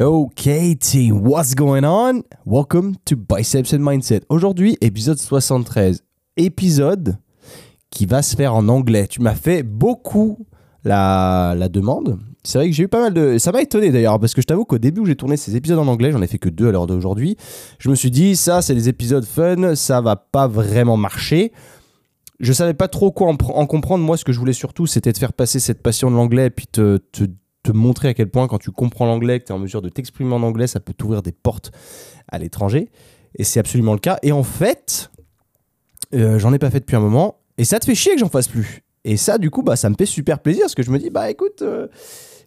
Okay, team, what's going on? Welcome to Biceps and Mindset. Aujourd'hui, épisode 73. Épisode qui va se faire en anglais. Tu m'as fait beaucoup la, la demande. C'est vrai que j'ai eu pas mal de. Ça m'a étonné d'ailleurs, parce que je t'avoue qu'au début où j'ai tourné ces épisodes en anglais, j'en ai fait que deux à l'heure d'aujourd'hui. Je me suis dit, ça, c'est des épisodes fun, ça va pas vraiment marcher. Je savais pas trop quoi en, en comprendre. Moi, ce que je voulais surtout, c'était de faire passer cette passion de l'anglais et puis te, te te montrer à quel point quand tu comprends l'anglais, que tu es en mesure de t'exprimer en anglais, ça peut t'ouvrir des portes à l'étranger. Et c'est absolument le cas. Et en fait, euh, j'en ai pas fait depuis un moment. Et ça te fait chier que j'en fasse plus. Et ça, du coup, bah, ça me fait super plaisir parce que je me dis, bah écoute, euh,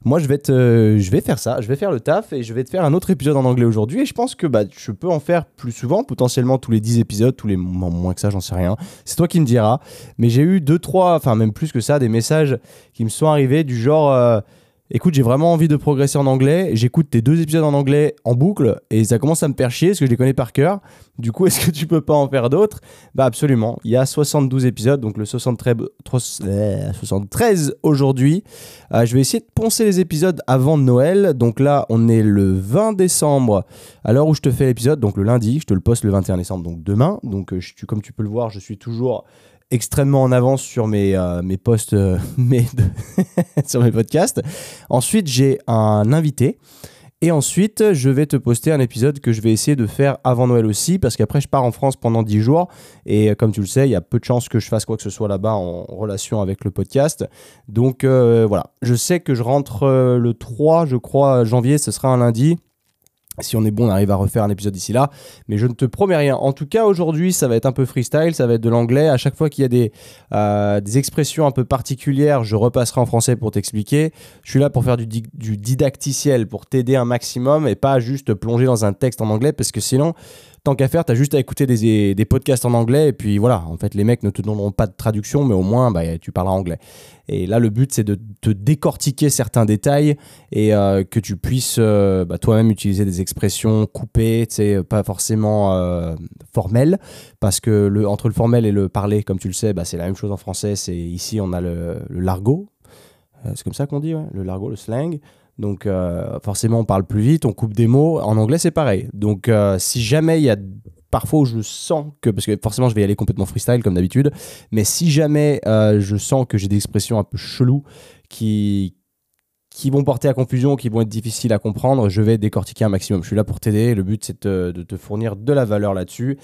moi je vais, te, euh, je vais faire ça, je vais faire le taf et je vais te faire un autre épisode en anglais aujourd'hui. Et je pense que bah, je peux en faire plus souvent, potentiellement tous les 10 épisodes, tous les moins que ça, j'en sais rien. C'est toi qui me diras. Mais j'ai eu deux, trois, enfin même plus que ça, des messages qui me sont arrivés du genre écoute, j'ai vraiment envie de progresser en anglais. J'écoute tes deux épisodes en anglais en boucle et ça commence à me faire chier parce que je les connais par cœur. Du coup, est-ce que tu peux pas en faire d'autres? Bah absolument. Il y a 72 épisodes, donc le 73, 73 aujourd'hui. Euh, je vais essayer de poncer les épisodes avant Noël. Donc là, on est le 20 décembre à l'heure où je te fais l'épisode, donc le lundi. Je te le poste le 21 décembre, donc demain. Donc euh, comme tu peux le voir, je suis toujours extrêmement en avance sur mes, euh, mes posts, euh, sur mes podcasts. Ensuite, j'ai un invité. Et ensuite, je vais te poster un épisode que je vais essayer de faire avant Noël aussi, parce qu'après, je pars en France pendant 10 jours. Et euh, comme tu le sais, il y a peu de chances que je fasse quoi que ce soit là-bas en relation avec le podcast. Donc voilà, je sais que je rentre le 3, je crois, janvier, ce sera un lundi. Si on est bon, on arrive à refaire un épisode d'ici là. Mais je ne te promets rien. En tout cas, aujourd'hui, ça va être un peu freestyle, ça va être de l'anglais. À chaque fois qu'il y a des, euh, expressions un peu particulières, je repasserai en français pour t'expliquer. Je suis là pour faire du didacticiel, pour t'aider un maximum et pas juste plonger dans un texte en anglais parce que sinon, tant qu'à faire, tu as juste à écouter des, des, podcasts en anglais et puis voilà, en fait, les mecs ne te donneront pas de traduction, mais au moins, bah, tu parleras anglais. Et là, le but, c'est de te décortiquer certains détails et euh, que tu puisses euh, bah, toi-même utiliser des expressions coupées, pas forcément euh, formelles, parce que le, entre le formel et le parler, comme tu le sais, bah, c'est la même chose en français. C'est ici, on a le, le largot. c'est comme ça qu'on dit, le largot, le slang. Donc forcément, on parle plus vite, on coupe des mots. En anglais, c'est pareil. Donc si jamais il y a parfois où je sens que, parce que forcément je vais y aller complètement freestyle comme d'habitude, mais si jamais euh, je sens que j'ai des expressions un peu cheloues qui, qui vont porter à confusion, qui vont être difficiles à comprendre, je vais décortiquer un maximum. Je suis là pour t'aider, le but c'est de te fournir de la valeur là-dessus.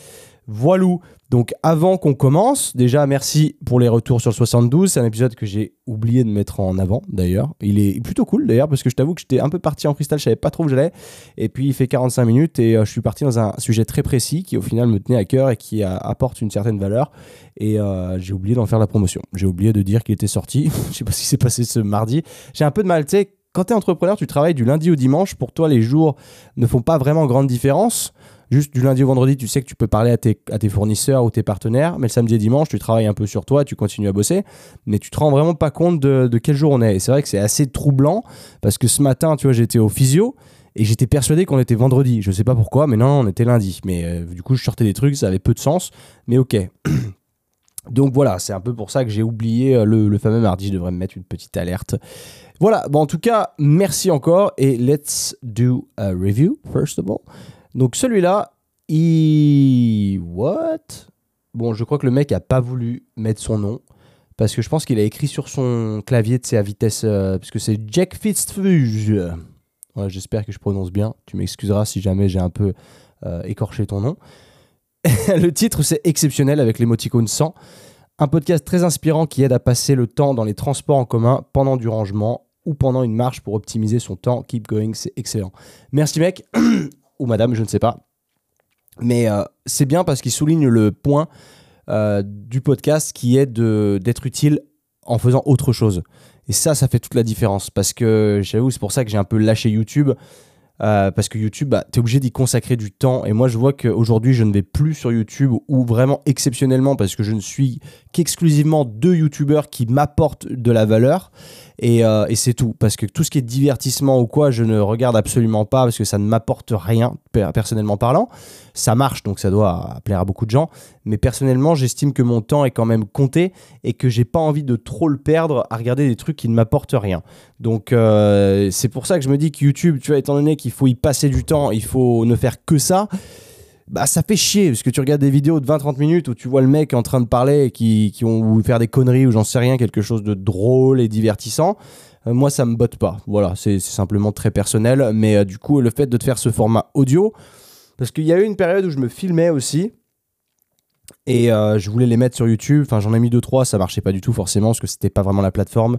Voilou. Donc avant qu'on commence, déjà merci pour les retours sur le 72. C'est un épisode que j'ai oublié de mettre en avant d'ailleurs. Il est plutôt cool d'ailleurs parce que je t'avoue que j'étais un peu parti en cristal, je savais pas trop où j'allais. Et puis il fait 45 minutes et euh, je suis parti dans un sujet très précis qui au final me tenait à cœur et qui apporte une certaine valeur. Et euh, j'ai oublié d'en faire la promotion. J'ai oublié de dire qu'il était sorti. je sais pas ce qui s'est passé ce mardi. J'ai un peu de mal, tu sais. Quand tu es entrepreneur, tu travailles du lundi au dimanche. Pour toi, les jours ne font pas vraiment grande différence. Juste du lundi au vendredi, tu sais que tu peux parler à tes, fournisseurs ou tes partenaires, mais le samedi et dimanche, tu travailles un peu sur toi, tu continues à bosser, mais tu te rends vraiment pas compte de, quel jour on est. Et c'est vrai que c'est assez troublant parce que ce matin, tu vois, j'étais au physio et j'étais persuadé qu'on était vendredi. Je sais pas pourquoi, mais non, on était lundi. Mais euh, du coup, je sortais des trucs, ça avait peu de sens, mais ok. Donc voilà, c'est un peu pour ça que j'ai oublié euh, le, fameux mardi. Je devrais me mettre une petite alerte. Voilà, bon, en tout cas, merci encore et let's do a review, first of all. Donc celui-là, il... What? Bon, je crois que le mec a pas voulu mettre son nom. Parce que je pense qu'il a écrit sur son clavier, de à vitesse... Euh, parce que c'est Jack Fitzfuge. J'espère que je prononce bien. Tu m'excuseras si jamais j'ai un peu euh, écorché ton nom. le titre, c'est Exceptionnel avec l'émoticône 100. Un podcast très inspirant qui aide à passer le temps dans les transports en commun pendant du rangement ou pendant une marche pour optimiser son temps. Keep going, c'est excellent. Merci mec. ou madame, je ne sais pas. Mais euh, c'est bien parce qu'il souligne le point euh, du podcast qui est d'être utile en faisant autre chose. Et ça, ça fait toute la différence. Parce que j'avoue, c'est pour ça que j'ai un peu lâché YouTube. Euh, parce que YouTube, bah, tu es obligé d'y consacrer du temps. Et moi, je vois qu'aujourd'hui, je ne vais plus sur YouTube ou vraiment exceptionnellement parce que je ne suis qu'exclusivement deux YouTubeurs qui m'apportent de la valeur. Euh, et, c'est tout. Parce que tout ce qui est divertissement ou quoi, je ne regarde absolument pas parce que ça ne m'apporte rien, personnellement parlant. Ça marche, donc ça doit plaire à beaucoup de gens. Mais personnellement, j'estime que mon temps est quand même compté et que j'ai pas envie de trop le perdre à regarder des trucs qui ne m'apportent rien. Donc euh, c'est pour ça que je me dis que YouTube, tu étant donné qu'il faut y passer du temps, il faut ne faire que ça. Bah ça fait chier parce que tu regardes des vidéos de 20-30 minutes où tu vois le mec en train de parler et qui, qui ont ou faire des conneries ou j'en sais rien, quelque chose de drôle et divertissant. Euh, moi ça me botte pas. Voilà, c'est simplement très personnel. Mais euh, du coup le fait de te faire ce format audio, parce qu'il y a eu une période où je me filmais aussi. Et euh, je voulais les mettre sur YouTube. Enfin, j'en ai mis deux trois, ça marchait pas du tout forcément parce que c'était pas vraiment la plateforme.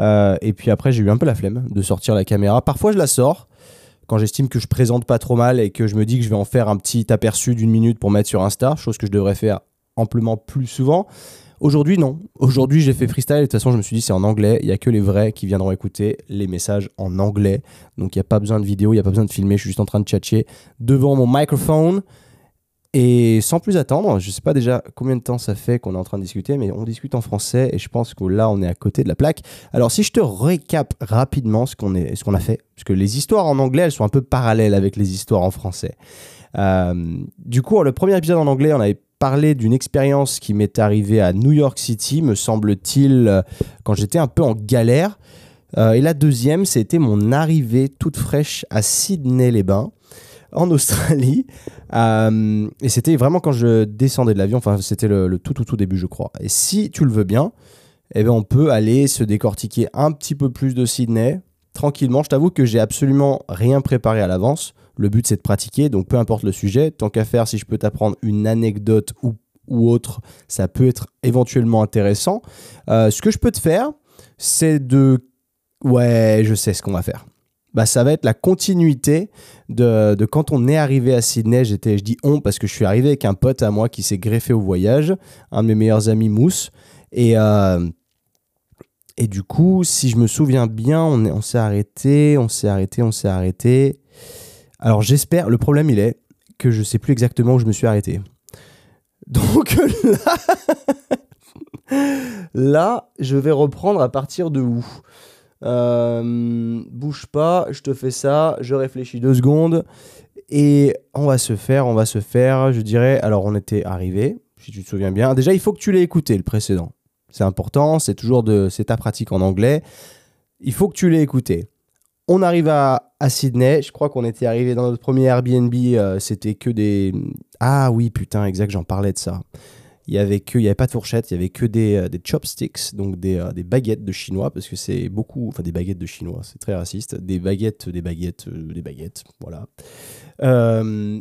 Et puis après, j'ai eu un peu la flemme de sortir la caméra. Parfois, je la sors quand j'estime que je présente pas trop mal et que je me dis que je vais en faire un petit aperçu d'une minute pour mettre sur Insta, chose que je devrais faire amplement plus souvent. Aujourd'hui, non. Aujourd'hui, j'ai fait freestyle. De toute façon, je me suis dit, c'est en anglais. Il y a que les vrais qui viendront écouter les messages en anglais. Donc, il n'y a pas besoin de vidéo, il n'y a pas besoin de filmer. Je suis juste en train de tchatcher devant mon microphone. Et sans plus attendre, je sais pas déjà combien de temps ça fait qu'on est en train de discuter, mais on discute en français et je pense que là on est à côté de la plaque. Alors si je te récap rapidement ce qu'on qu'on a fait, parce que les histoires en anglais elles sont un peu parallèles avec les histoires en français. Euh, du coup, le premier épisode en anglais, on avait parlé d'une expérience qui m'est arrivée à New York City, me semble-t-il, euh, quand j'étais un peu en galère. Euh, et la deuxième, c'était mon arrivée toute fraîche à Sydney-les-Bains en Australie. Euh, et c'était vraiment quand je descendais de l'avion, enfin c'était le, tout tout tout début je crois. Et si tu le veux bien, eh bien on peut aller se décortiquer un petit peu plus de Sydney tranquillement. Je t'avoue que j'ai absolument rien préparé à l'avance. Le but c'est de pratiquer, donc peu importe le sujet, tant qu'à faire, si je peux t'apprendre une anecdote ou, ou autre, ça peut être éventuellement intéressant. Euh, ce que je peux te faire, c'est de... Ouais, je sais ce qu'on va faire bah, ça va être la continuité de, quand on est arrivé à Sydney. J'étais, je dis on parce que je suis arrivé avec un pote à moi qui s'est greffé au voyage, un de mes meilleurs amis, Mousse. Et, euh, du coup, si je me souviens bien, on, est- on s'est arrêté, on s'est arrêté, on s'est arrêté. Alors j'espère, le problème il est que je sais plus exactement où je me suis arrêté. Donc là, là, je vais reprendre à partir de où? Euh, bouge pas, je te fais ça, je réfléchis deux secondes et on va se faire, on va se faire, je dirais, alors on était arrivé, si tu te souviens bien. Déjà, il faut que tu l'aies écouté le précédent. C'est important, c'est toujours de, c'est ta pratique en anglais. Il faut que tu l'aies écouté. On arrive à, à Sydney, je crois qu'on était arrivé dans notre premier Airbnb, euh, c'était que des... Ah oui, putain, exact, j'en parlais de ça. Il y avait avait pas de fourchette, il y avait que des, euh, des chopsticks, donc des, euh, des baguettes de chinois, parce que c'est beaucoup, enfin des baguettes de chinois, c'est très raciste, des baguettes, des baguettes, euh, des baguettes, voilà. Euh,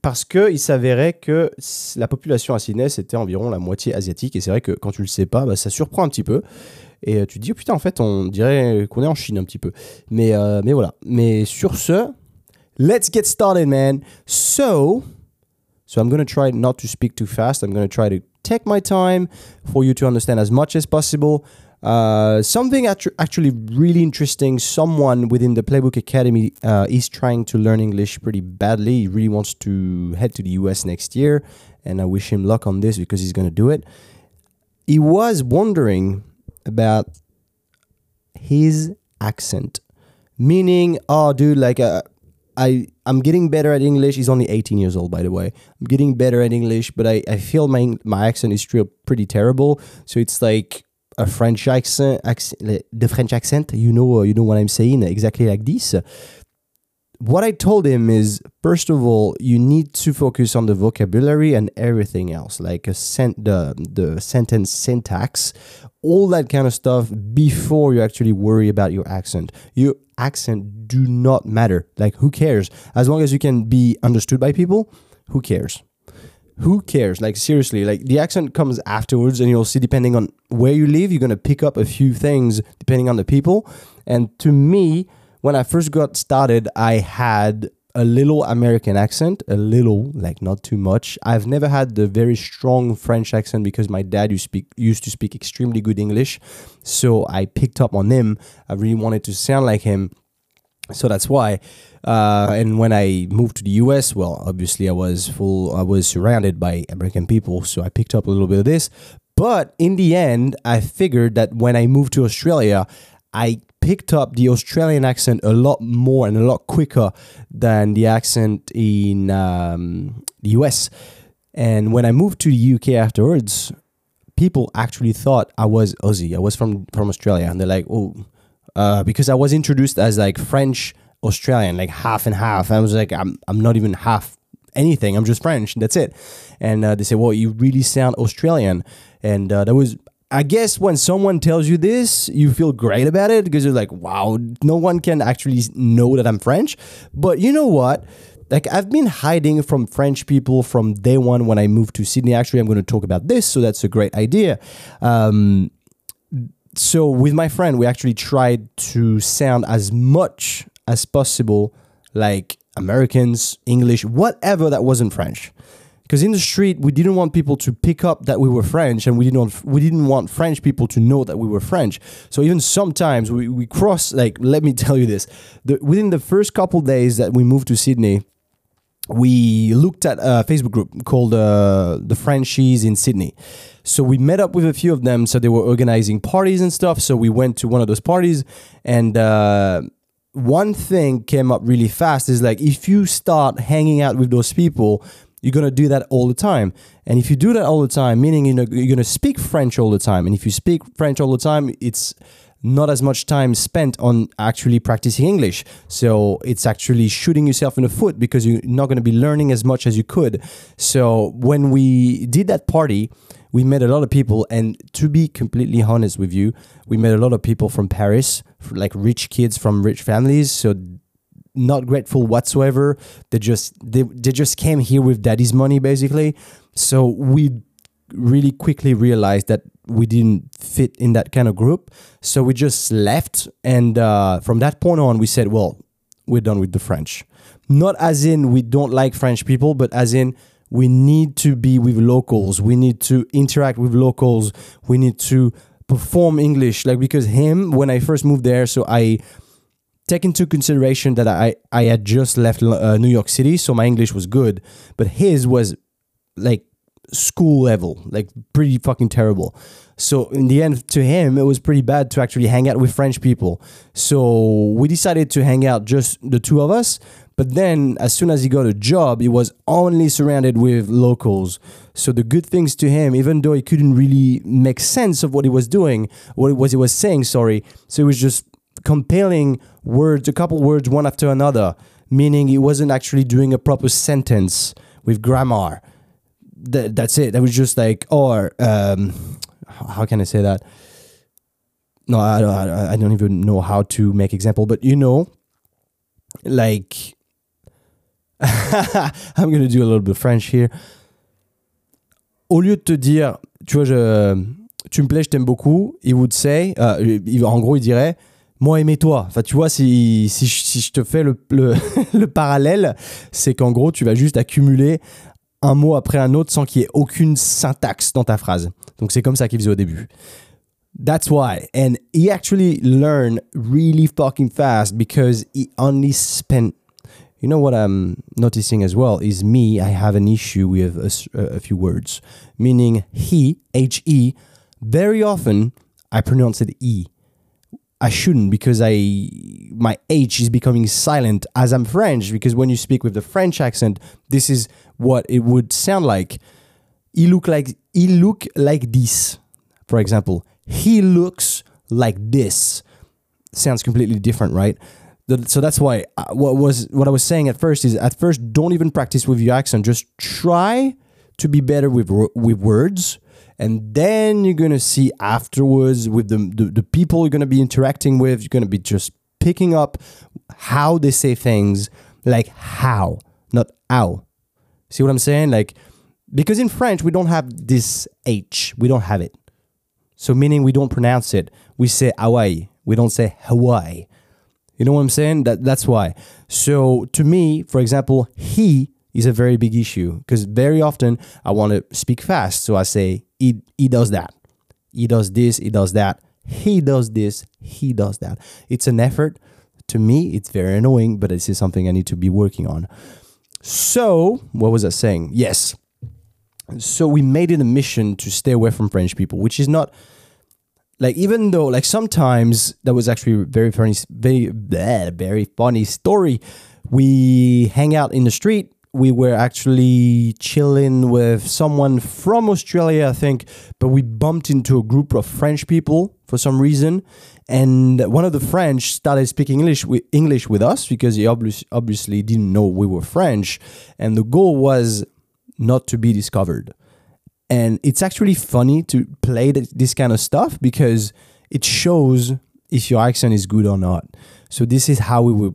parce que il s'avérait que la population à Sydney c'était environ la moitié asiatique, et c'est vrai que quand tu le sais pas, bah, ça surprend un petit peu. Et tu te dis, oh putain, en fait, on dirait qu'on est en Chine un petit peu. Mais, mais voilà. Mais sur ce, let's get started, man. So, So I'm going to try not to speak too fast. I'm going to try to take my time for you to understand as much as possible. Uh, something actu- actually really interesting. Someone within the Playbook Academy uh, is trying to learn English pretty badly. He really wants to head to the US next year, and I wish him luck on this because he's going to do it. He was wondering about his accent, meaning, oh, dude, like, uh, I I'm getting better at English. He's only 18 years old, by the way. I'm getting better at English, but I, I feel my my accent is still pretty terrible. So it's like a French accent, accent the French accent. You know, uh, you know what I'm saying exactly like this. What I told him is, first of all, you need to focus on the vocabulary and everything else, like a sent the the sentence syntax, all that kind of stuff before you actually worry about your accent. Your accent do not matter. Like who cares? As long as you can be understood by people, who cares? Who cares? Like seriously, like the accent comes afterwards and you'll see depending on where you live, you're going to pick up a few things depending on the people. And to me, when I first got started, I had a little American accent, a little, like not too much. I've never had the very strong French accent because my dad used, speak, used to speak extremely good English. So I picked up on him. I really wanted to sound like him. So that's why. Uh, and when I moved to the US, well, obviously I was full, I was surrounded by American people. So I picked up a little bit of this. But in the end, I figured that when I moved to Australia, I picked up the Australian accent a lot more and a lot quicker than the accent in um, the US. And when I moved to the UK afterwards, people actually thought I was Aussie. I was from from Australia, and they're like, "Oh, uh, because I was introduced as like French Australian, like half and half. I was like, I'm I'm not even half anything. I'm just French. That's it. And uh, they say, well, you really sound Australian. And uh, that was, I guess, when someone tells you this, you feel great about it because you're like, wow, no one can actually know that I'm French. But you know what? Like I've been hiding from French people from day one when I moved to Sydney. Actually, I'm going to talk about this, so that's a great idea. Um, so with my friend, we actually tried to sound as much as possible like Americans, English, whatever that wasn't French. Because in the street, we didn't want people to pick up that we were French, and we didn't want, we didn't want French people to know that we were French. So even sometimes we, we cross like let me tell you this: the, within the first couple days that we moved to Sydney, we looked at a Facebook group called uh, the Frenchies in Sydney. So we met up with a few of them. So they were organizing parties and stuff. So we went to one of those parties, and uh, one thing came up really fast is like if you start hanging out with those people, you're gonna do that all the time. And if you do that all the time, meaning you know you're gonna speak French all the time. And if you speak French all the time, it's not as much time spent on actually practicing English. So it's actually shooting yourself in the foot because you're not going to be learning as much as you could. So when we did that party, we met a lot of people. And to be completely honest with you, we met a lot of people from Paris, like rich kids from rich families. So not grateful whatsoever. They just they, they just came here with daddy's money basically. So we really quickly realized that we didn't fit in that kind of group. So we just left. And uh, from that point on, we said, well, we're done with the French. Not as in we don't like French people, but as in we need to be with locals. We need to interact with locals. We need to perform English. Like, because him, when I first moved there, so I take into consideration that I, I had just left uh, New York City, so my English was good, but his was like school level, like pretty fucking terrible. So in the end, to him, it was pretty bad to actually hang out with French people. So we decided to hang out just the two of us. But then, as soon as he got a job, he was only surrounded with locals. So the good things to him, even though he couldn't really make sense of what he was doing, what it was he was saying, sorry. So he was just compiling words, a couple words one after another, meaning he wasn't actually doing a proper sentence with grammar th- that's it. That was just like, or um, how can I say that? No, I don't, I don't even know how to make example, but you know, like, I'm gonna do a little bit French here. Au lieu de te dire, tu vois, je, tu me plais, je t'aime beaucoup, il would say, euh, en gros, il dirait, moi aimez toi. Enfin, tu vois, si, si, si je te fais le, le, le parallèle, c'est qu'en gros, tu vas juste accumuler un mot après un autre sans qu'il y ait aucune syntaxe dans ta phrase. Donc c'est comme ça qu'il faisait au début. That's why. And he actually learned really fucking fast because he only spent. You know what I'm noticing as well is me, I have an issue with a, a few words. Meaning he, H E, very often I pronounce it E. I shouldn't because I my H is becoming silent as I'm French because when you speak with the French accent, this is what it would sound like. He look like he look like this, for example. He looks like this. Sounds completely different, right? So that's why uh, what was what I was saying at first is at first don't even practice with your accent. Just try to be better with with words. And then you're gonna see afterwards with the, the, the people you're gonna be interacting with you're gonna be just picking up how they say things like how not how. See what i'm saying? Like because in french we don't have this h. We don't have it. So meaning we don't pronounce it. We say hawaii. We don't say hawaii you know what i'm saying that that's why so to me for example he is a very big issue because very often I want to speak fast. So I say, he, he does that. He does this, he does that. He does this, he does that. It's an effort. To me, it's very annoying, but this is something I need to be working on. So, what was I saying? Yes. So, we made it a mission to stay away from French people, which is not like even though like sometimes that was actually very funny very very funny story we hang out in the street we were actually chilling with someone from Australia, I think, but we bumped into a group of French people for some reason. And one of the French started speaking English with, English with us because he obviously didn't know we were French. And the goal was not to be discovered. And it's actually funny to play this kind of stuff because it shows if your accent is good or not. So this is how we were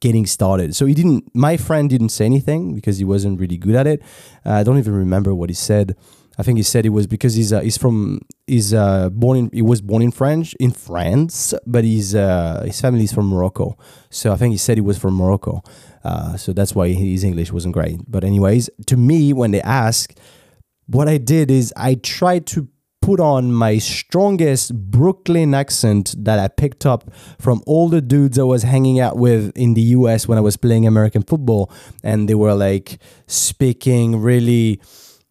getting started. So he didn't. My friend didn't say anything because he wasn't really good at it. Uh, I don't even remember what he said. I think he said it was because he's uh, he's from he's uh, born in he was born in French in France, but he's uh, his family is from Morocco. So I think he said he was from Morocco. Uh, so that's why his English wasn't great. But anyways, to me, when they ask, what I did is I tried to put on my strongest Brooklyn accent that I picked up from all the dudes I was hanging out with in the US when I was playing American football. And they were like speaking really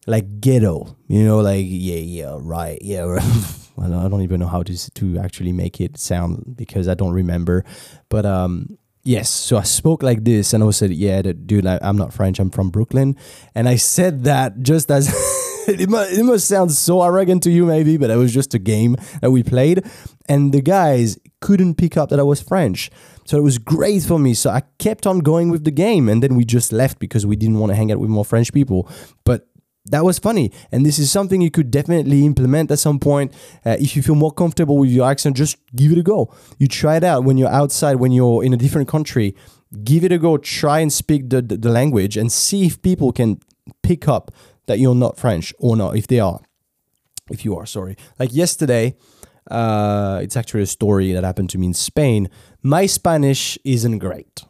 like ghetto, you know, like, yeah, yeah, right, yeah. I don't even know how to, to actually make it sound because I don't remember. But um, yes, so I spoke like this and I said, yeah, dude, I'm not French, I'm from Brooklyn. And I said that just as. it, must, it must sound so arrogant to you, maybe, but it was just a game that we played. And the guys couldn't pick up that I was French. So it was great for me. So I kept on going with the game. And then we just left because we didn't want to hang out with more French people. But that was funny. And this is something you could definitely implement at some point. Uh, if you feel more comfortable with your accent, just give it a go. You try it out when you're outside, when you're in a different country. Give it a go. Try and speak the, the, the language and see if people can pick up that you're not French or not, if they are. If you are, sorry. Like yesterday, uh, it's actually a story that happened to me in Spain. My Spanish isn't great.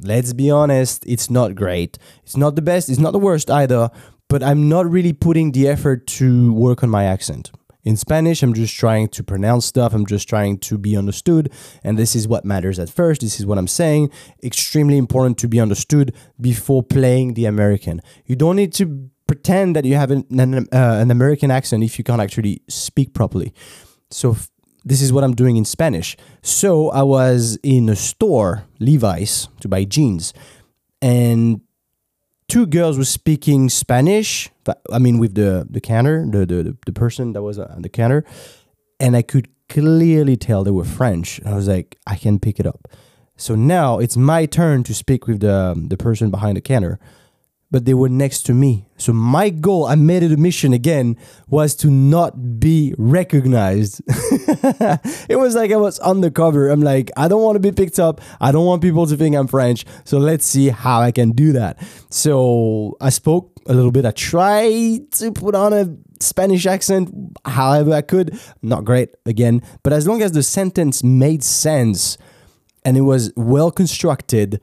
Let's be honest, it's not great. It's not the best, it's not the worst either, but I'm not really putting the effort to work on my accent. In Spanish, I'm just trying to pronounce stuff, I'm just trying to be understood, and this is what matters at first. This is what I'm saying. Extremely important to be understood before playing the American. You don't need to pretend that you have an, an, uh, an American accent if you can't actually speak properly. So, f- this is what I'm doing in Spanish. So, I was in a store, Levi's, to buy jeans, and two girls were speaking Spanish. I mean, with the the counter, the the, the person that was on the counter, and I could clearly tell they were French. I was like, I can pick it up. So now it's my turn to speak with the the person behind the counter but they were next to me. So my goal, I made it a mission again, was to not be recognized. it was like I was undercover. I'm like, I don't want to be picked up. I don't want people to think I'm French. So let's see how I can do that. So I spoke a little bit. I tried to put on a Spanish accent however I could. Not great again, but as long as the sentence made sense and it was well constructed,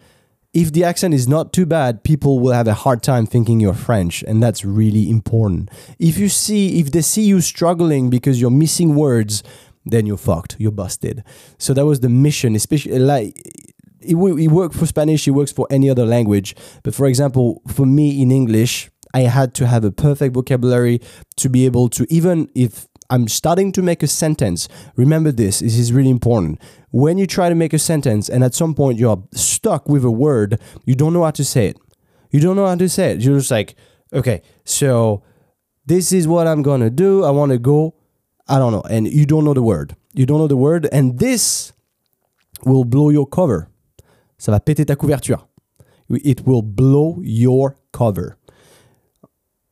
if the accent is not too bad, people will have a hard time thinking you're French, and that's really important. If you see, if they see you struggling because you're missing words, then you're fucked. You're busted. So that was the mission, especially like it, it worked for Spanish. It works for any other language. But for example, for me in English, I had to have a perfect vocabulary to be able to even if I'm starting to make a sentence. Remember this, this is really important. When you try to make a sentence and at some point you're stuck with a word, you don't know how to say it. You don't know how to say it. You're just like, okay, so this is what I'm gonna do. I wanna go, I don't know. And you don't know the word. You don't know the word, and this will blow your cover. Ça va péter ta couverture. It will blow your cover.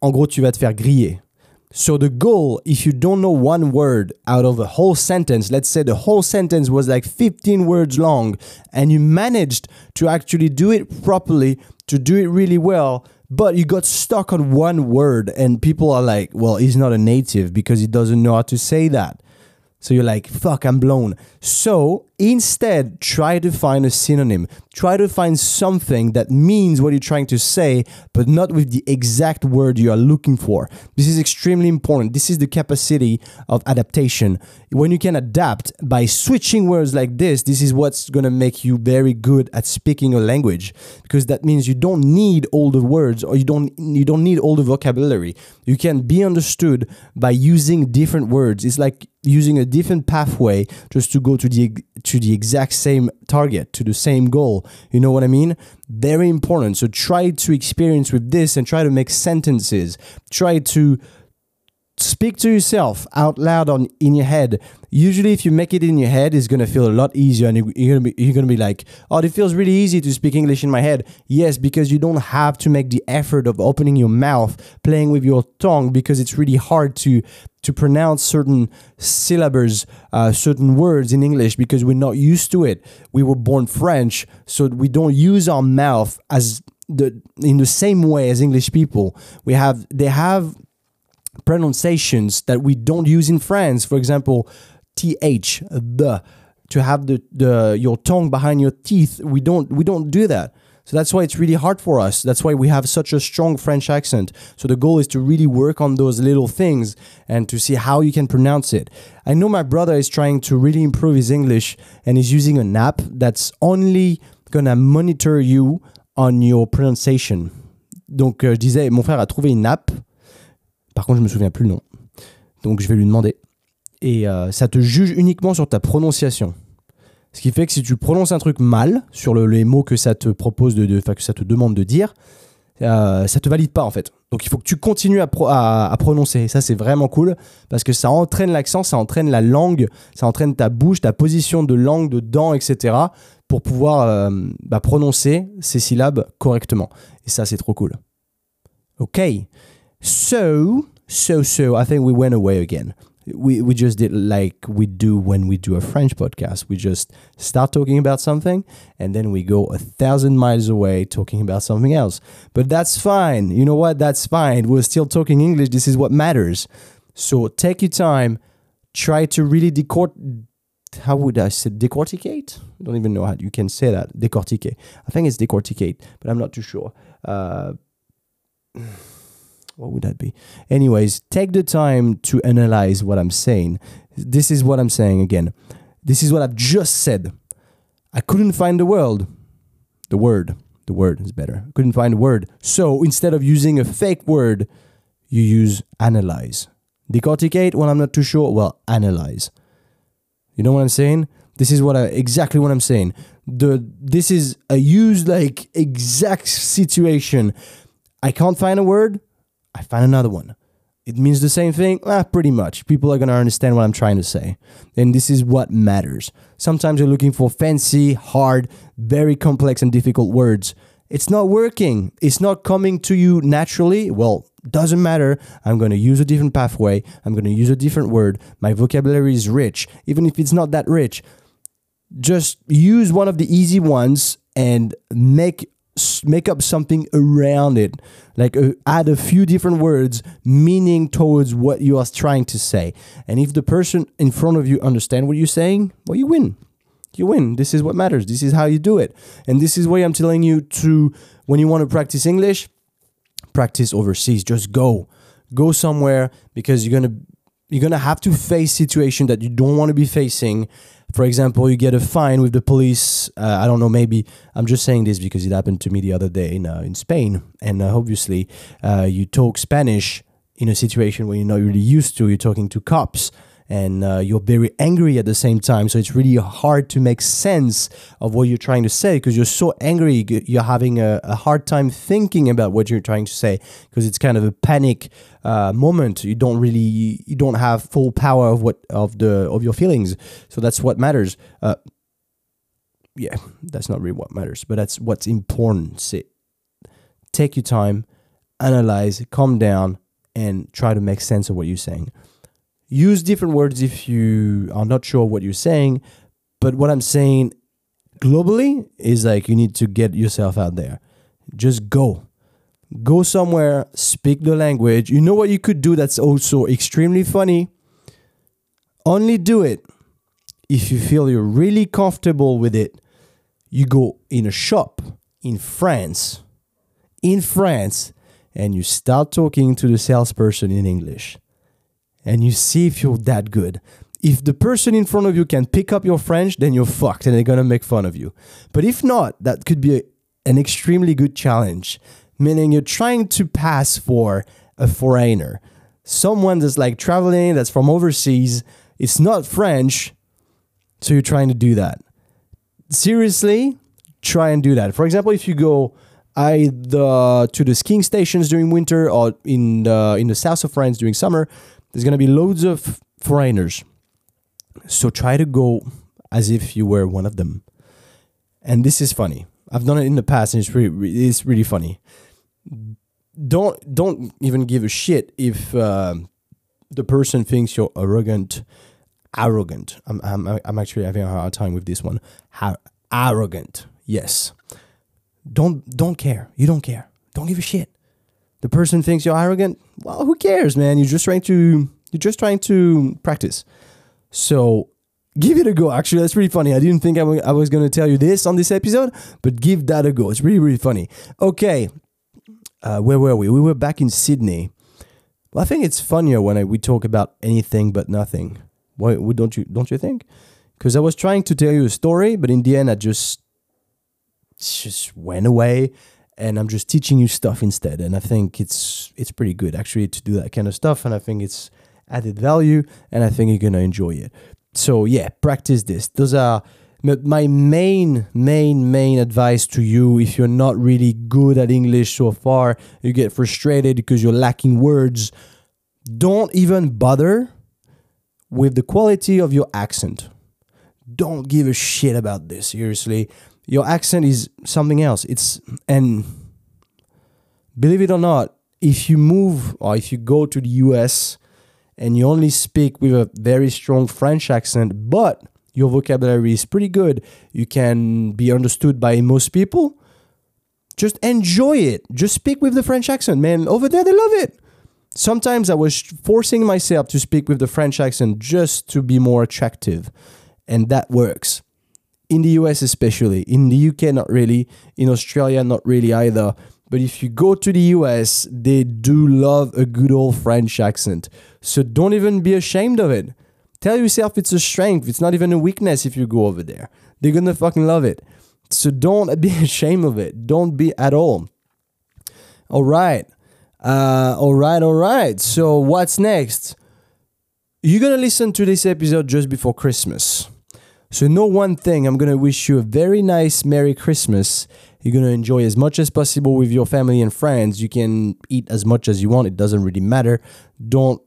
En gros, tu vas te faire griller. So the goal, if you don't know one word out of a whole sentence, let's say the whole sentence was like 15 words long, and you managed to actually do it properly, to do it really well, but you got stuck on one word, and people are like, well, he's not a native because he doesn't know how to say that. So you're like, fuck, I'm blown. So instead, try to find a synonym. Try to find something that means what you're trying to say, but not with the exact word you are looking for. This is extremely important. This is the capacity of adaptation. When you can adapt by switching words like this, this is what's to make you very good at speaking a language because that means you don't need all the words or you don't you don't need all the vocabulary. You can be understood by using different words. It's like using a different pathway just to go to the to the exact same target to the same goal. You know what i mean? Very important. So try to experience with this and try to make sentences. Try to speak to yourself out loud on in your head. Usually, if you make it in your head, it's gonna feel a lot easier, and you're gonna be you're gonna be like, "Oh, it feels really easy to speak English in my head." Yes, because you don't have to make the effort of opening your mouth, playing with your tongue, because it's really hard to to pronounce certain syllables, uh, certain words in English, because we're not used to it. We were born French, so we don't use our mouth as the in the same way as English people. We have they have pronunciations that we don't use in France. For example, th, the, to have the, the your tongue behind your teeth. We don't we don't do that. So that's why it's really hard for us. That's why we have such a strong French accent. So the goal is to really work on those little things and to see how you can pronounce it. I know my brother is trying to really improve his English and he's using an app that's only gonna monitor you on your pronunciation. Donc euh, je disais, mon frère a trouvé une app Par contre, je me souviens plus le nom. Donc je vais lui demander. Et euh, ça te juge uniquement sur ta prononciation. Ce qui fait que si tu prononces un truc mal sur le, les mots que ça te propose de, que ça te demande de dire, euh, ça te valide pas en fait. Donc il faut que tu continues à, à, prononcer. Et ça c'est vraiment cool parce que ça entraîne l'accent, ça entraîne la langue, ça entraîne ta bouche, ta position de langue, de dents, etc. pour pouvoir euh, bah, prononcer ces syllabes correctement. Et ça c'est trop cool. Ok. So, so, so, I think we went away again. We, we just did like we do when we do a French podcast. We just start talking about something and then we go a thousand miles away talking about something else. But that's fine. You know what? That's fine. We're still talking English. This is what matters. So take your time. Try to really decort. How would I say decorticate? I don't even know how you can say that. Decorticate. I think it's decorticate, but I'm not too sure. Uh, what would that be? Anyways, take the time to analyze what I'm saying. This is what I'm saying again. This is what I've just said. I couldn't find the word. The word. The word is better. I couldn't find a word. So instead of using a fake word, you use analyze. Decorticate, well, I'm not too sure. Well, analyze. You know what I'm saying? This is what I exactly what I'm saying. The this is a used like exact situation. I can't find a word. I find another one. It means the same thing? Ah, pretty much. People are to understand what I'm trying to say. And this is what matters. Sometimes you're looking for fancy, hard, very complex, and difficult words. It's not working. It's not coming to you naturally. Well, doesn't matter. I'm going to use a different pathway. I'm going to use a different word. My vocabulary is rich, even if it's not that rich. Just use one of the easy ones and make make up something around it. Like uh, add a few different words meaning towards what you are trying to say. And if the person in front of you understand what you're saying well you win. You win. This is what matters. This is how you do it. And this is why i'm telling you to when you want to practice english practice overseas. Just go. Go somewhere because you're going to you're going to have to face situation that you don't want to be facing for example, you get a fine with the police. Uh, I don't know. Maybe I'm just saying this because it happened to me the other day in uh, in Spain, and uh, obviously, uh, you talk Spanish in a situation where you're not really used to. You're talking to cops, and uh, you're very angry at the same time. So it's really hard to make sense of what you're trying to say because you're so angry. You're having a, a, hard time thinking about what you're trying to say because it's kind of a panic uh, moment. You don't really you don't have full power of what of the of your feelings. So that's what matters. Uh, yeah, that's not really what matters, but that's what's important. Take your time, analyze, calm down, and try to make sense of what you're saying use different words if you are not sure what you're saying. But what I'm saying globally is like you need to get yourself out there. Just go. Go somewhere, speak the language. You know what you could do that's also extremely funny? Only do it if you feel you're really comfortable with it. You go in a shop in France, in France, and you start talking to the salesperson in English and you see if you're that good. If the person in front of you can pick up your French, then you're fucked and they're gonna make fun of you. But if not, that could be a, an extremely good challenge, meaning you're trying to pass for a foreigner, someone that's like traveling, that's from overseas, it's not French, so you're trying to do that. Seriously, try and do that. For example, if you go either to the skiing stations during winter or in the, in the south of France during summer, there's gonna be loads of foreigners. So try to go as if you were one of them. And this is funny. I've done it in the past, and it's really it's really funny. Don't don't even give a shit if uh, the person thinks you're arrogant. Arrogant. I'm I'm I'm actually having a hard time with this one. How arrogant? Yes. Don't don't care. You don't care. Don't give a shit. The person thinks you're arrogant. Well, who cares, man? You're just trying to you're just trying to practice. So give it a go. Actually, that's really funny. I didn't think I was going to tell you this on this episode, but give that a go. It's really, really funny. Okay. Uh, where were we? We were back in Sydney. Well, I think it's funnier when I, we talk about anything but nothing. Why don't you don't you think? Because I was trying to tell you a story, but in the end, I just just went away, and I'm just teaching you stuff instead. And I think it's it's pretty good actually to do that kind of stuff. And I think it's added value, and I think you're gonna enjoy it. So yeah, practice this. Those are my main, main, main advice to you if you're not really good at English so far, you get frustrated because you're lacking words, don't even bother with the quality of your accent. Don't give a shit about this, seriously. Your accent is something else. It's, and believe it or not, if you move or if you go to the US and you only speak with a very strong French accent, but your vocabulary is pretty good, you can be understood by most people. Just enjoy it. Just speak with the French accent, man. Over there, they love it. Sometimes I was forcing myself to speak with the French accent just to be more attractive, and that works. In the US, especially. In the UK, not really. In Australia, not really either but if you go to the US, they do love a good old French accent. So don't even be ashamed of it. Tell yourself it's a strength. It's not even a weakness if you go over there. They're gonna fucking love it. So don't be ashamed of it. Don't be at all. All right. Uh, all right, all right. So what's next? You're gonna listen to this episode just before Christmas. So know one thing, I'm gonna wish you a very nice Merry Christmas you're going to enjoy as much as possible with your family and friends. You can eat as much as you want. It doesn't really matter. Don't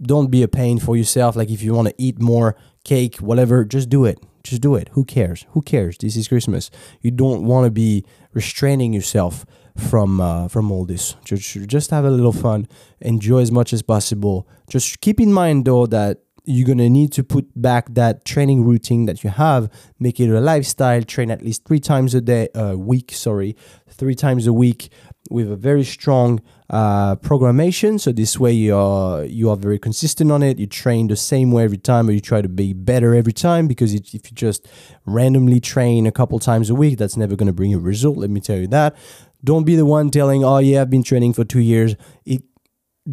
don't be a pain for yourself. Like if you want to eat more cake, whatever, just do it. Just do it. Who cares? Who cares? This is Christmas. You don't want to be restraining yourself from uh, from all this. Just just have a little fun. Enjoy as much as possible. Just keep in mind though that you're going to need to put back that training routine that you have, make it a lifestyle, train at least three times a day, a week, sorry, three times a week with a very strong uh, programmation. So this way you are you are very consistent on it. You train the same way every time, or you try to be better every time. Because if you just randomly train a couple times a week, that's never going to bring you a result. Let me tell you that. Don't be the one telling, "Oh yeah, I've been training for two years. It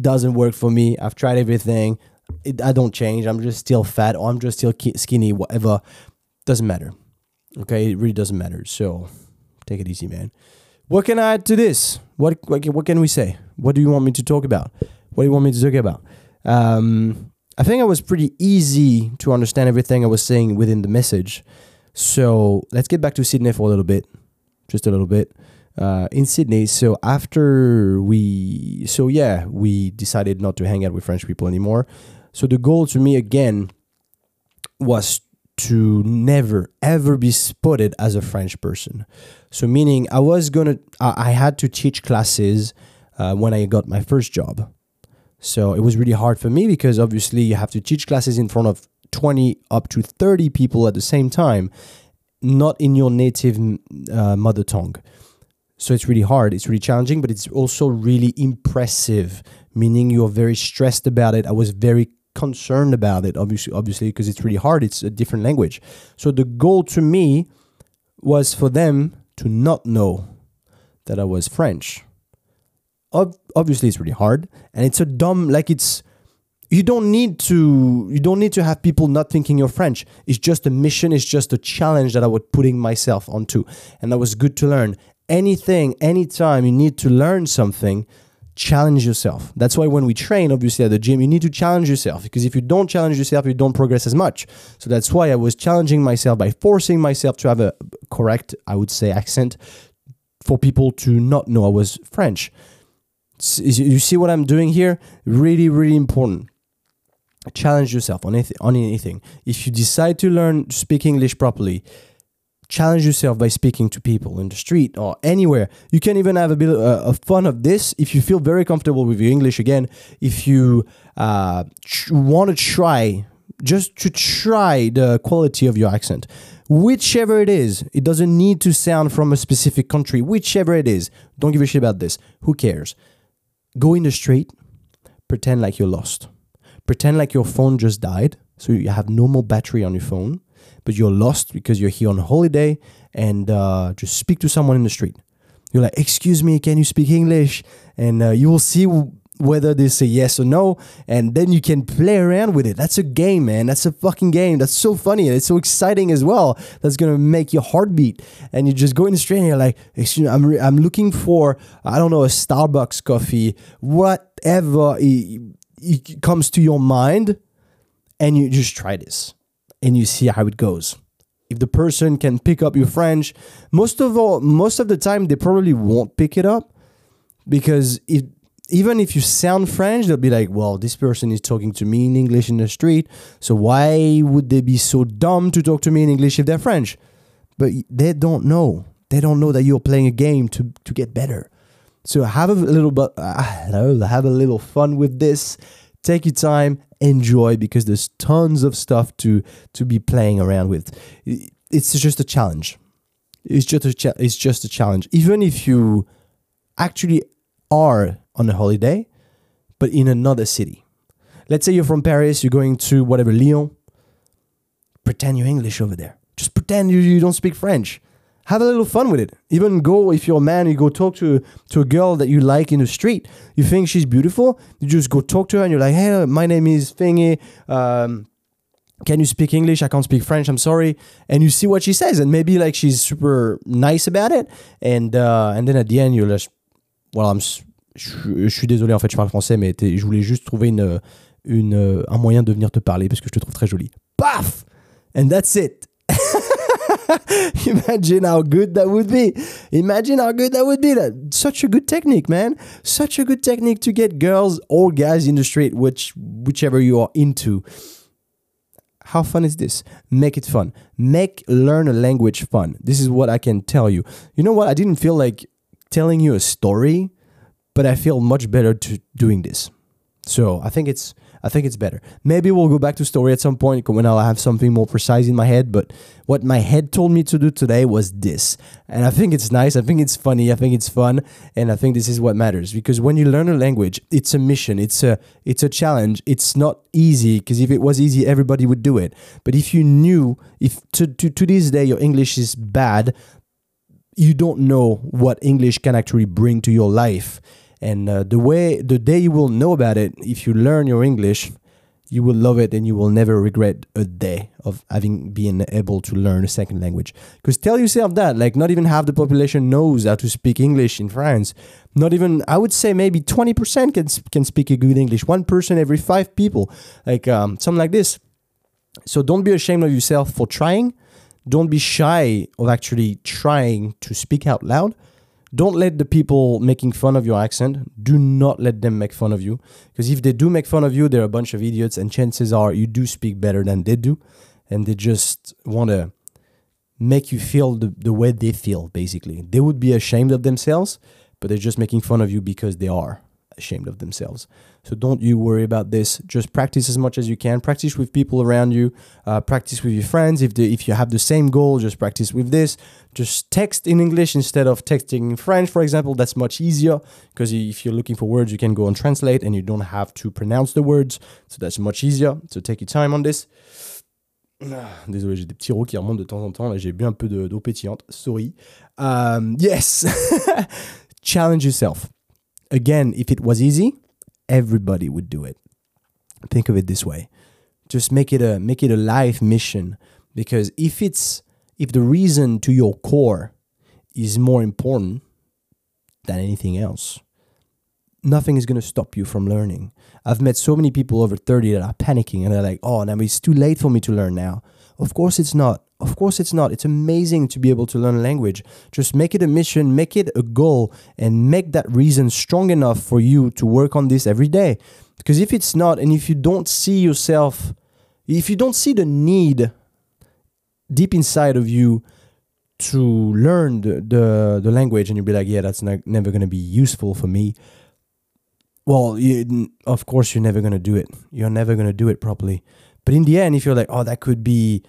doesn't work for me. I've tried everything it, I don't change. I'm just still fat or I'm just still skinny, whatever. Doesn't matter. Okay, it really doesn't matter. So take it easy, man. What can I add to this? What what, what can we say? What do you want me to talk about? What do you want me to talk about? Um, I think I was pretty easy to understand everything I was saying within the message. So let's get back to Sydney for a little bit, just a little bit uh, in Sydney. So after we, so yeah, we decided not to hang out with French people anymore. So the goal to me again was to never ever be spotted as a French person. So meaning I was gonna, I, I had to teach classes uh, when I got my first job. So it was really hard for me because obviously you have to teach classes in front of 20 up to 30 people at the same time, not in your native uh, mother tongue. So it's really hard, it's really challenging, but it's also really impressive, meaning you're very stressed about it. I was very concerned about it, obviously, obviously, because it's really hard. It's a different language. So the goal to me was for them to not know that I was French. Ob- obviously, it's really hard, and it's a dumb like it's. You don't need to. You don't need to have people not thinking you're French. It's just a mission. It's just a challenge that I was putting myself onto, and that was good to learn anything, anytime you need to learn something, challenge yourself. That's why when we train, obviously at the gym, you need to challenge yourself because if you don't challenge yourself, you don't progress as much. So that's why I was challenging myself by forcing myself to have a correct, I would say, accent for people to not know I was French. You see what I'm doing here? Really, really important. challenge yourself on anything, on anything. If you decide to learn to speak English properly, challenge yourself by speaking to people in the street or anywhere. You can even have a bit uh, of fun of this if you feel very comfortable with your English. Again, if you uh, want to try, just to try the quality of your accent, whichever it is, it doesn't need to sound from a specific country. Whichever it is, don't give a shit about this. Who cares? Go in the street, pretend like you're lost. Pretend like your phone just died, so you have no more battery on your phone, but you're lost because you're here on holiday, and uh, just speak to someone in the street. You're like, "Excuse me, can you speak English?" And uh, you will see whether they say yes or no, and then you can play around with it. That's a game, man. That's a fucking game. That's so funny and it's so exciting as well. That's gonna make your heart beat. And you just go in the street and you're like, "Excuse me, I'm re- I'm looking for I don't know a Starbucks coffee, whatever." It, it comes to your mind and you just try this and you see how it goes. If the person can pick up your french most of all most of the time they probably won't pick it up because if even if you sound french they'll be like well this person is talking to me in english in the street so why would they be so dumb to talk to me in english if they're french? But they don't know. They don't know that you're playing a game to to get better. So have a little bit, uh, have a little fun with this. Take your time, enjoy because there's tons of stuff to to be playing around with. It's just a challenge. It's just a cha- it's just a challenge. Even if you actually are on a holiday, but in another city. Let's say you're from Paris, you're going to whatever Lyon. Pretend you're English over there. Just pretend you, you don't speak French have a little fun with it. Even go if you're a man, you go talk to to a girl that you like in the street. You think she's beautiful, you just go talk to her and you're like, hey, my name is Thingy. Um, can you speak English? I can't speak French. I'm sorry. And you see what she says, and maybe like she's super nice about it. And uh, and then at the end, you're like, well, I'm, je, suis désolé en fait, je parle français, mais je voulais juste trouver une une un moyen de venir te parler parce que je te trouve très jolie. Paf, and that's it. Imagine how good that would be. Imagine how good that would be. That such a good technique, man. Such a good technique to get girls or guys in the street, which whichever you are into. How fun is this? Make it fun. Make learn a language fun. This is what I can tell you. You know what? I didn't feel like telling you a story, but I feel much better to doing this. So I think it's I think it's better. Maybe we'll go back to story at some point when I'll have something more precise in my head. But what my head told me to do today was this. And I think it's nice. I think it's funny. I think it's fun. And I think this is what matters. Because when you learn a language, it's a mission. It's a it's a challenge. It's not easy because if it was easy, everybody would do it. But if you knew, if to, to, to this day your English is bad, you don't know what English can actually bring to your life and uh, the way, the day you will know about it, if you learn your English, you will love it and you will never regret a day of having been able to learn a second language. Because tell yourself that, like, not even half the population knows how to speak English in France. Not even, I would say maybe 20% can, can speak a good English. One person every five people, like um, something like this. So don't be ashamed of yourself for trying. Don't be shy of actually trying to speak out loud don't let the people making fun of your accent do not let them make fun of you. Because if they do make fun of you they're a bunch of idiots and chances are you do speak better than they do. And they just want to make you feel the, the way they feel basically. They would be ashamed of themselves but they're just making fun of you because they are ashamed of themselves. So don't you worry about this. Just practice as much as you can. Practice with people around you. Uh, practice with your friends. If the, if you have the same goal, just practice with this. Just text in English instead of texting in French, for example. That's much easier because if you're looking for words, you can go and translate, and you don't have to pronounce the words. So that's much easier. So take your time on this. Désolé, j'ai des petits rots qui remontent de temps en temps. Là, j'ai bu un peu d'eau pétillante. Sorry. Um, yes. Challenge yourself again, if it was easy, everybody would do it. Think of it this way. Just make it a make it a life mission because if it's if the reason to your core is more important than anything else, nothing is going to stop you from learning. I've met so many people over 30 that are panicking and they're like, "Oh, now it's too late for me to learn now." Of course it's not. Of course it's not. It's amazing to be able to learn a language. Just make it a mission, make it a goal, and make that reason strong enough for you to work on this every day. Because if it's not, and if you don't see yourself, if you don't see the need deep inside of you to learn the, the, the language and you'll be like, yeah, that's not, never going to be useful for me. Well, you, of course, you're never going to do it. You're never going to do it properly. But in the end, if you're like, oh, that could be,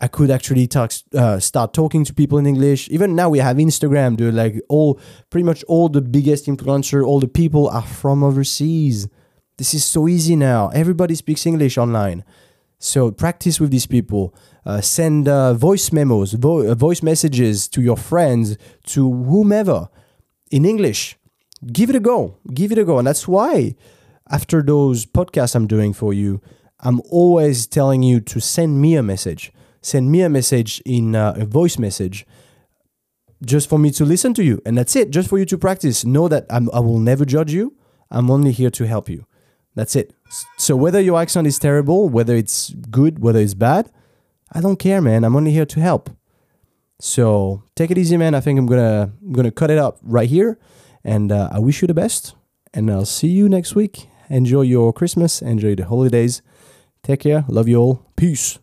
I could actually talk, uh, start talking to people in English. Even now, we have Instagram, dude. Like all, pretty much all the biggest influencer, all the people are from overseas. This is so easy now. Everybody speaks English online. So practice with these people. Uh, send uh, voice memos, vo- uh, voice messages to your friends, to whomever in English. Give it a go. Give it a go. And that's why, after those podcasts I'm doing for you, I'm always telling you to send me a message. Send me a message in uh, a voice message just for me to listen to you. And that's it, just for you to practice. Know that I'm, I will never judge you. I'm only here to help you. That's it. So whether your accent is terrible, whether it's good, whether it's bad, I don't care, man. I'm only here to help. So take it easy, man. I think I'm gonna I'm gonna cut it up right here, and uh, I wish you the best. And I'll see you next week. Enjoy your Christmas. Enjoy the holidays. Take care. Love you all. Peace.